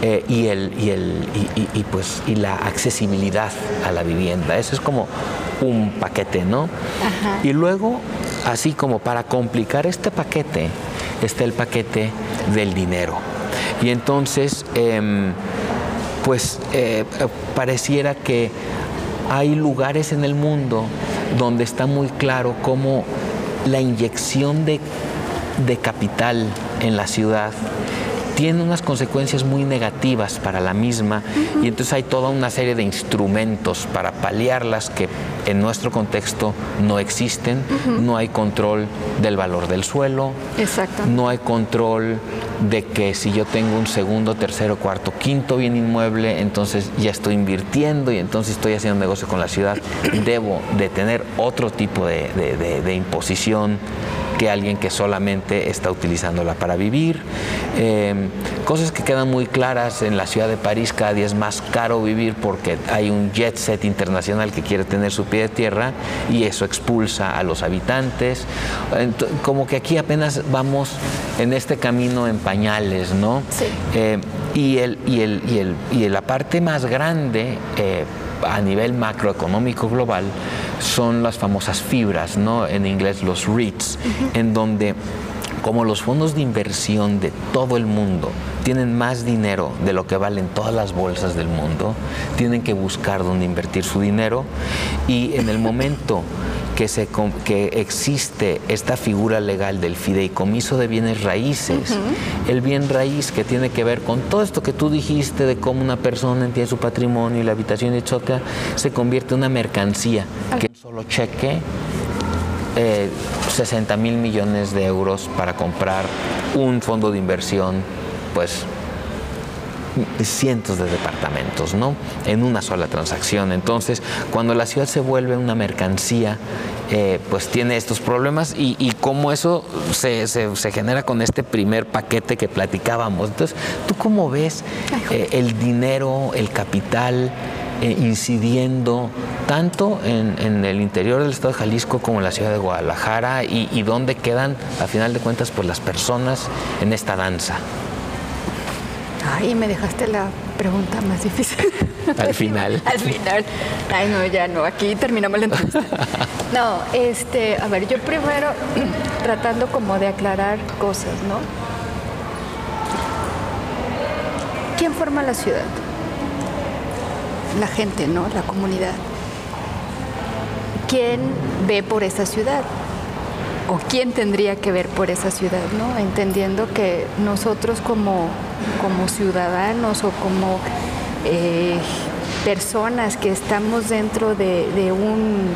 eh, y, el, y, el, y, pues, y la accesibilidad a la vivienda. Eso es como un paquete, ¿no? Y luego, así como para complicar este paquete, está el paquete del dinero. Y entonces, em, pues eh, pareciera que hay lugares en el mundo donde está muy claro cómo la inyección de, de capital en la ciudad tiene unas consecuencias muy negativas para la misma y entonces hay toda una serie de instrumentos para paliarlas que en nuestro contexto no existen, no hay control del valor del suelo, no hay control de que si yo tengo un segundo, tercero, cuarto, quinto bien inmueble, entonces ya estoy invirtiendo y entonces estoy haciendo negocio con la ciudad, debo de tener otro tipo de, imposición que alguien que solamente está utilizándola para vivir. Em, cosas que quedan muy claras en la ciudad de París, cada día es más caro vivir porque hay un jet set internacional que quiere tener su pie de tierra y eso expulsa a los habitantes. como que aquí apenas vamos en este camino en pañales, ¿no? Sí. Eh, y, el, y, el, y, el, y la parte más grande eh, a nivel macroeconómico global son las famosas fibras, ¿no? en inglés los REITs, en donde como los fondos de inversión de todo el mundo tienen más dinero de lo que valen todas las bolsas del mundo, tienen que buscar dónde invertir su dinero. Y en el momento que, se, que existe esta figura legal del fideicomiso de bienes raíces, el bien raíz que tiene que ver con todo esto que tú dijiste de cómo una persona entiende su patrimonio y la habitación, etcétera, se convierte en una mercancía que un solo cheque 60 eh, mil millones de euros para comprar un fondo de inversión, pues cientos de departamentos, ¿no? En una sola transacción. Entonces, cuando la ciudad se vuelve una mercancía, eh, pues tiene estos problemas y, y cómo eso se, se, genera con este primer paquete que platicábamos. Entonces, ¿tú cómo ves eh, el dinero, el capital? Eh, incidiendo tanto en, el interior del estado de Jalisco como en la ciudad de Guadalajara y, y dónde quedan, a final de cuentas, pues las personas en esta danza. Ay, me dejaste la pregunta más difícil. Al final. Al final. Ay, no, ya no, aquí terminamos la entrevista. No, este, a ver, yo primero tratando como de aclarar cosas, ¿no? ¿Quién forma la ciudad? La gente, ¿no? La comunidad. ¿Quién ve por esa ciudad? o quién tendría que ver por esa ciudad, ¿no? Entendiendo que nosotros como, como ciudadanos o como eh, personas que estamos dentro de, un,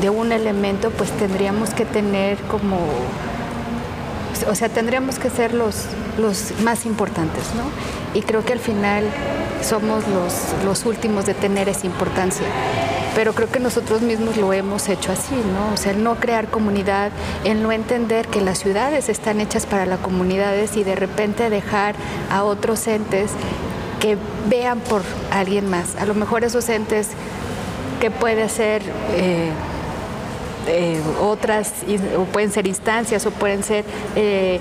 de un elemento, pues tendríamos que tener como, o sea, tendríamos que ser los, los más importantes, ¿no? Y creo que al final somos los, los últimos de tener esa importancia pero creo que nosotros mismos lo hemos hecho así, ¿no? O sea, el no crear comunidad, el no entender que las ciudades están hechas para las comunidades y de repente dejar a otros entes que vean por alguien más. A lo mejor esos entes que puede ser eh, eh, otras, o pueden ser instancias, o pueden ser, eh,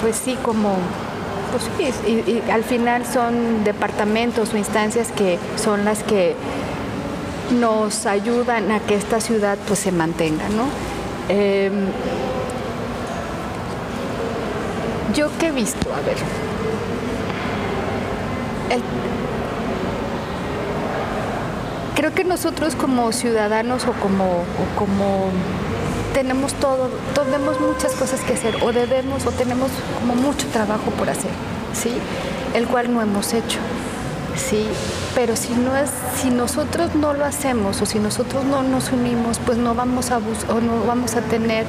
pues sí, como pues sí, y, al final son departamentos o instancias que son las que nos ayudan a que esta ciudad pues se mantenga, ¿no? Em, yo que he visto, a ver, creo que nosotros como ciudadanos o como, o como tenemos todo, tenemos muchas cosas que hacer o debemos o tenemos como mucho trabajo por hacer, ¿sí? El cual no hemos hecho, ¿sí? Pero si no es, si nosotros no lo hacemos o si nosotros no nos unimos, pues no vamos a o no vamos a tener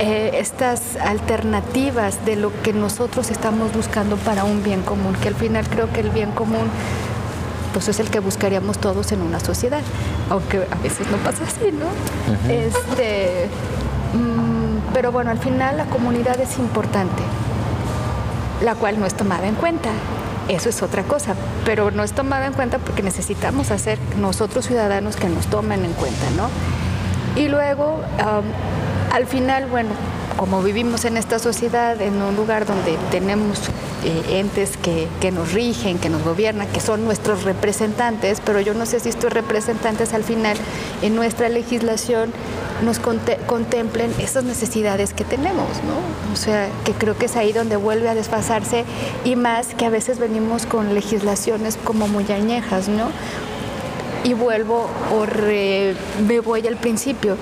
eh, estas alternativas de lo que nosotros estamos buscando para un bien común, que al final creo que el bien común pues es el que buscaríamos todos en una sociedad, aunque a veces no pasa así, ¿no? este, mm, pero bueno, al final la comunidad es importante, la cual no es tomada en cuenta. Eso es otra cosa, pero no es tomada en cuenta porque necesitamos hacer nosotros ciudadanos que nos tomen en cuenta, ¿no? Y luego, al final, bueno, como vivimos en esta sociedad, en un lugar donde tenemos eh, entes que, nos rigen, que nos gobiernan, que son nuestros representantes, pero yo no sé si estos representantes al final en nuestra legislación nos contemplen esas necesidades que tenemos, ¿no? O sea, que creo que es ahí donde vuelve a desfasarse y más que a veces venimos con legislaciones como muy añejas, ¿no? Y vuelvo o me voy al principio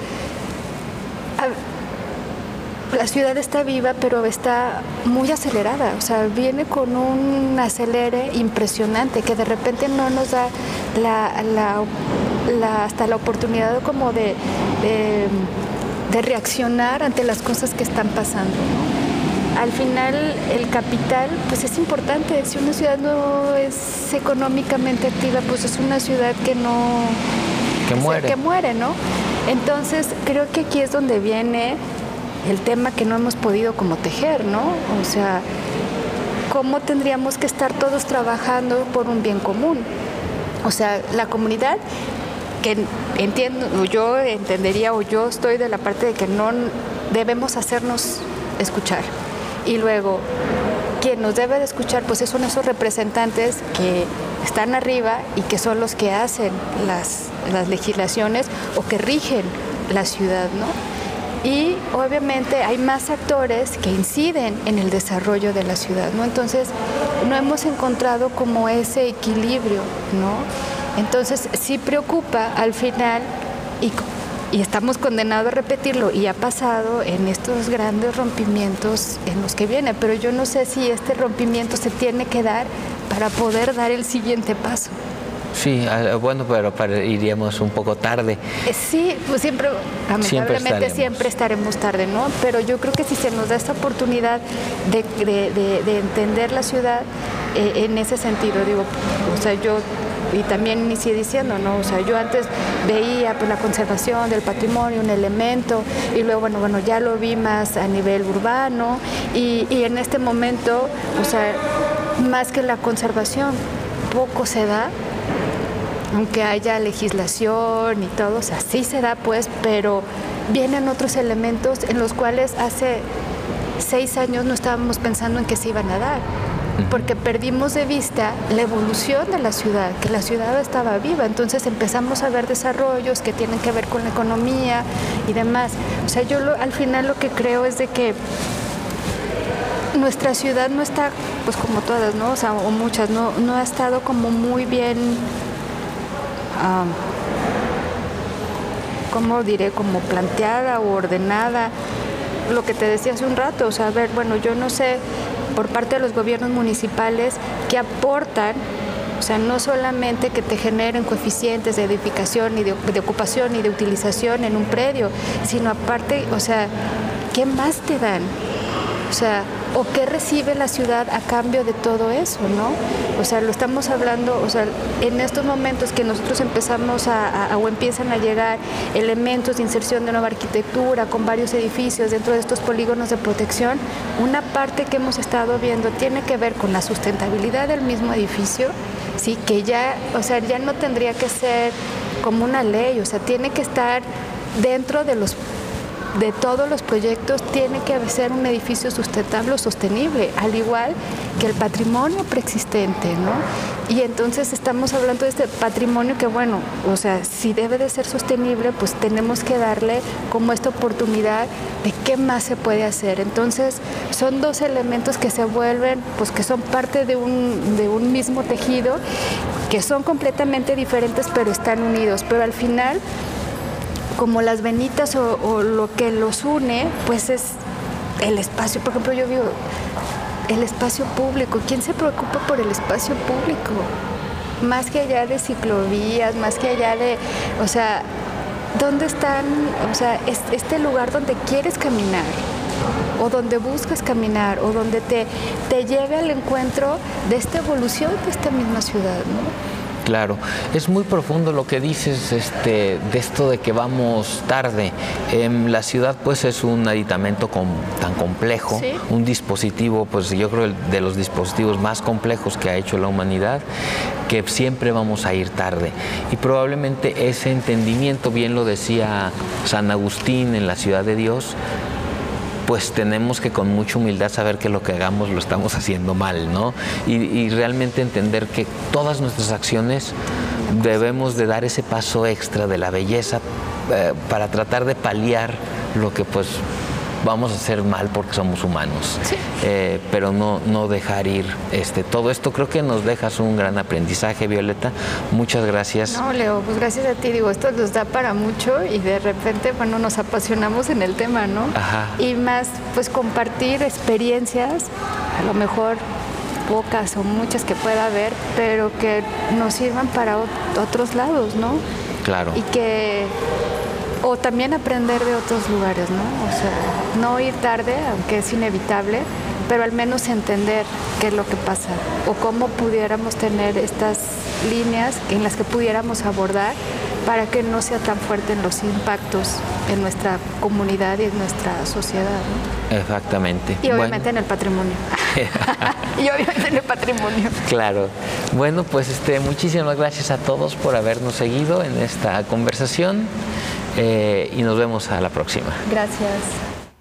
la ciudad está viva, pero está muy acelerada, o sea, viene con un acelere impresionante que de repente no nos da la, hasta la oportunidad como de, de reaccionar ante las cosas que están pasando. Al final el capital pues es importante, si una ciudad no es económicamente activa pues es una ciudad que no... Que muere. Que muere, ¿no? Entonces creo que aquí es donde viene el tema que no hemos podido como tejer, ¿no? O sea, ¿cómo tendríamos que estar todos trabajando por un bien común? O sea, la comunidad que entiendo, yo entendería o yo estoy de la parte de que no debemos hacernos escuchar. Y luego, quien nos debe de escuchar, pues son esos representantes que están arriba y que son los que hacen las, las legislaciones o que rigen la ciudad, ¿no? Y obviamente hay más actores que inciden en el desarrollo de la ciudad, ¿no? Entonces, no hemos encontrado como ese equilibrio, ¿no? Entonces, sí preocupa al final y, y estamos condenados a repetirlo y ha pasado en estos grandes rompimientos en los que viene, pero yo no sé si este rompimiento se tiene que dar para poder dar el siguiente paso. Sí, ah, bueno, pero iríamos un poco tarde. Eh, sí, pues siempre, lamentablemente siempre, estaremos tarde, ¿no? Pero yo creo que si se nos da esta oportunidad de, entender la ciudad eh, en ese sentido, digo, o sea, yo y también inicié diciendo, ¿no? O sea, yo antes veía pues, la conservación del patrimonio, un elemento, y luego, bueno, bueno, ya lo vi más a nivel urbano, y, y en este momento, o sea, más que la conservación, poco se da aunque haya legislación y todo, o sea, sí se da pues, pero vienen otros elementos en los cuales hace seis años no estábamos pensando en que se iban a dar, porque perdimos de vista la evolución de la ciudad, que la ciudad estaba viva, entonces empezamos a ver desarrollos que tienen que ver con la economía y demás. O sea, yo al final lo que creo es de que nuestra ciudad no está, pues como todas, ¿no? O sea, o muchas, no, no ha estado como muy bien ¿cómo diré? Como planteada o ordenada. Lo que te decía hace un rato, o sea, a ver, bueno, yo no sé por parte de los gobiernos municipales qué aportan o sea, no solamente que te generen coeficientes de edificación y de, de, ocupación y de utilización en un predio, sino aparte, o sea, ¿qué más te dan? O sea, o qué recibe la ciudad a cambio de todo eso, ¿no? O sea, lo estamos hablando, o sea, en estos momentos que nosotros empezamos a, o empiezan a llegar elementos de inserción de nueva arquitectura con varios edificios dentro de estos polígonos de protección, una parte que hemos estado viendo tiene que ver con la sustentabilidad del mismo edificio, sí, que ya, o sea, ya no tendría que ser como una ley, o sea, tiene que estar dentro de los de todos los proyectos tiene que ser un edificio sustentable o sostenible, al igual que el patrimonio preexistente, ¿no? Y entonces estamos hablando de este patrimonio que, bueno, o sea, si debe de ser sostenible, pues tenemos que darle como esta oportunidad de qué más se puede hacer. Entonces, son dos elementos que se vuelven, pues que son parte de un, de un mismo tejido, que son completamente diferentes, pero están unidos. Pero al final, como las venitas o, lo que los une, pues es el espacio. Por ejemplo, yo digo, el espacio público. ¿Quién se preocupa por el espacio público? Más que allá de ciclovías, más que allá de, o sea, ¿dónde están, o sea, este lugar donde quieres caminar? o donde buscas caminar o donde te, te lleve al encuentro de esta evolución de esta misma ciudad, ¿no? Claro, es muy profundo lo que dices este, de esto de que vamos tarde. En la ciudad pues es un aditamento tan complejo, un dispositivo, pues yo creo de los dispositivos más complejos que ha hecho la humanidad, que siempre vamos a ir tarde. Y probablemente ese entendimiento, bien lo decía San Agustín en la ciudad de Dios, pues tenemos que con mucha humildad saber que lo que hagamos lo estamos haciendo mal, ¿no? Y, realmente entender que todas nuestras acciones debemos de dar ese paso extra de la belleza eh, para tratar de paliar lo que pues vamos a hacer mal porque somos humanos. Eh, pero no, no dejar ir este, todo esto. Creo que nos dejas un gran aprendizaje, Violeta. Muchas gracias. No, Leo, pues gracias a ti. Digo, esto nos da para mucho y de repente, bueno, nos apasionamos en el tema, ¿no? Ajá. Y más, pues compartir experiencias, a lo mejor pocas o muchas que pueda haber, pero que nos sirvan para otros lados, ¿no? Claro. Y que o también aprender de otros lugares, ¿no? O sea, no ir tarde, aunque es inevitable, pero al menos entender qué es lo que pasa o cómo pudiéramos tener estas líneas en las que pudiéramos abordar para que no sea tan fuerte en los impactos en nuestra comunidad y en nuestra sociedad. Exactamente. Y obviamente en el patrimonio. y obviamente en el patrimonio. Claro. Bueno, pues este, muchísimas gracias a todos por habernos seguido en esta conversación eh, y nos vemos a la próxima. Gracias.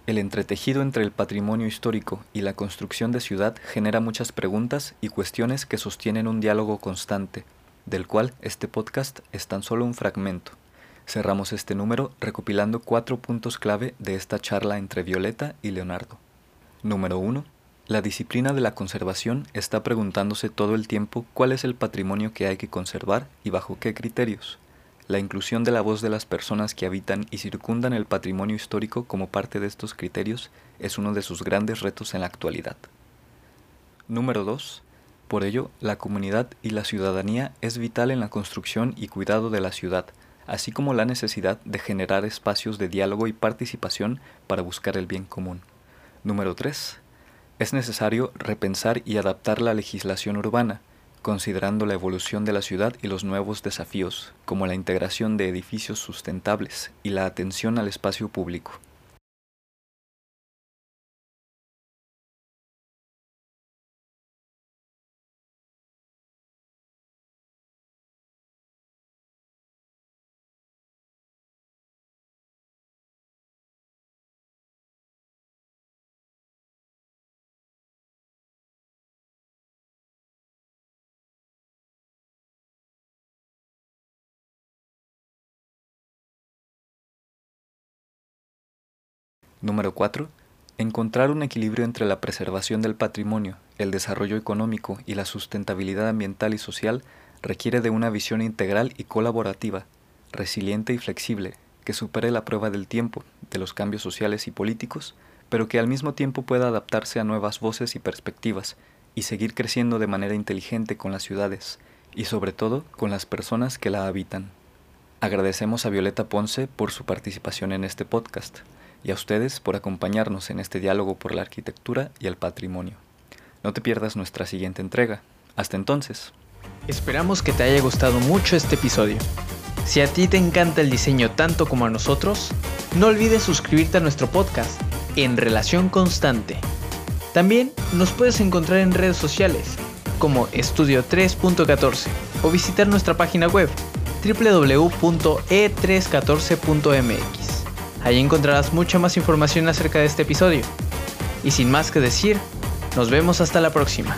El entretejido entre el patrimonio histórico y la construcción de ciudad genera muchas preguntas y cuestiones que sostienen un diálogo constante, del cual este podcast es tan solo un fragmento. Cerramos este número recopilando cuatro puntos clave de esta charla entre Violeta y Leonardo. Número 1. La disciplina de la conservación está preguntándose todo el tiempo cuál es el patrimonio que hay que conservar y bajo qué criterios. La inclusión de la voz de las personas que habitan y circundan el patrimonio histórico como parte de estos criterios es uno de sus grandes retos en la actualidad. Número 2. Por ello, la comunidad y la ciudadanía es vital en la construcción y cuidado de la ciudad, así como la necesidad de generar espacios de diálogo y participación para buscar el bien común. Número 3. Es necesario repensar y adaptar la legislación urbana, considerando la evolución de la ciudad y los nuevos desafíos, como la integración de edificios sustentables y la atención al espacio público. Número 4. Encontrar un equilibrio entre la preservación del patrimonio, el desarrollo económico y la sustentabilidad ambiental y social requiere de una visión integral y colaborativa, resiliente y flexible, que supere la prueba del tiempo, de los cambios sociales y políticos, pero que al mismo tiempo pueda adaptarse a nuevas voces y perspectivas, y seguir creciendo de manera inteligente con las ciudades, y sobre todo con las personas que la habitan. Agradecemos a Violeta Ponce por su participación en este podcast y a ustedes por acompañarnos en este diálogo por la arquitectura y el patrimonio. No te pierdas nuestra siguiente entrega. Hasta entonces. Esperamos que te haya gustado mucho este episodio. Si a ti te encanta el diseño tanto como a nosotros, no olvides suscribirte a nuestro podcast en Relación Constante. También nos puedes encontrar en redes sociales como Estudio 3.14 o visitar nuestra página web www.e314.mx. Ahí encontrarás mucha más información acerca de este episodio. Y sin más que decir, nos vemos hasta la próxima.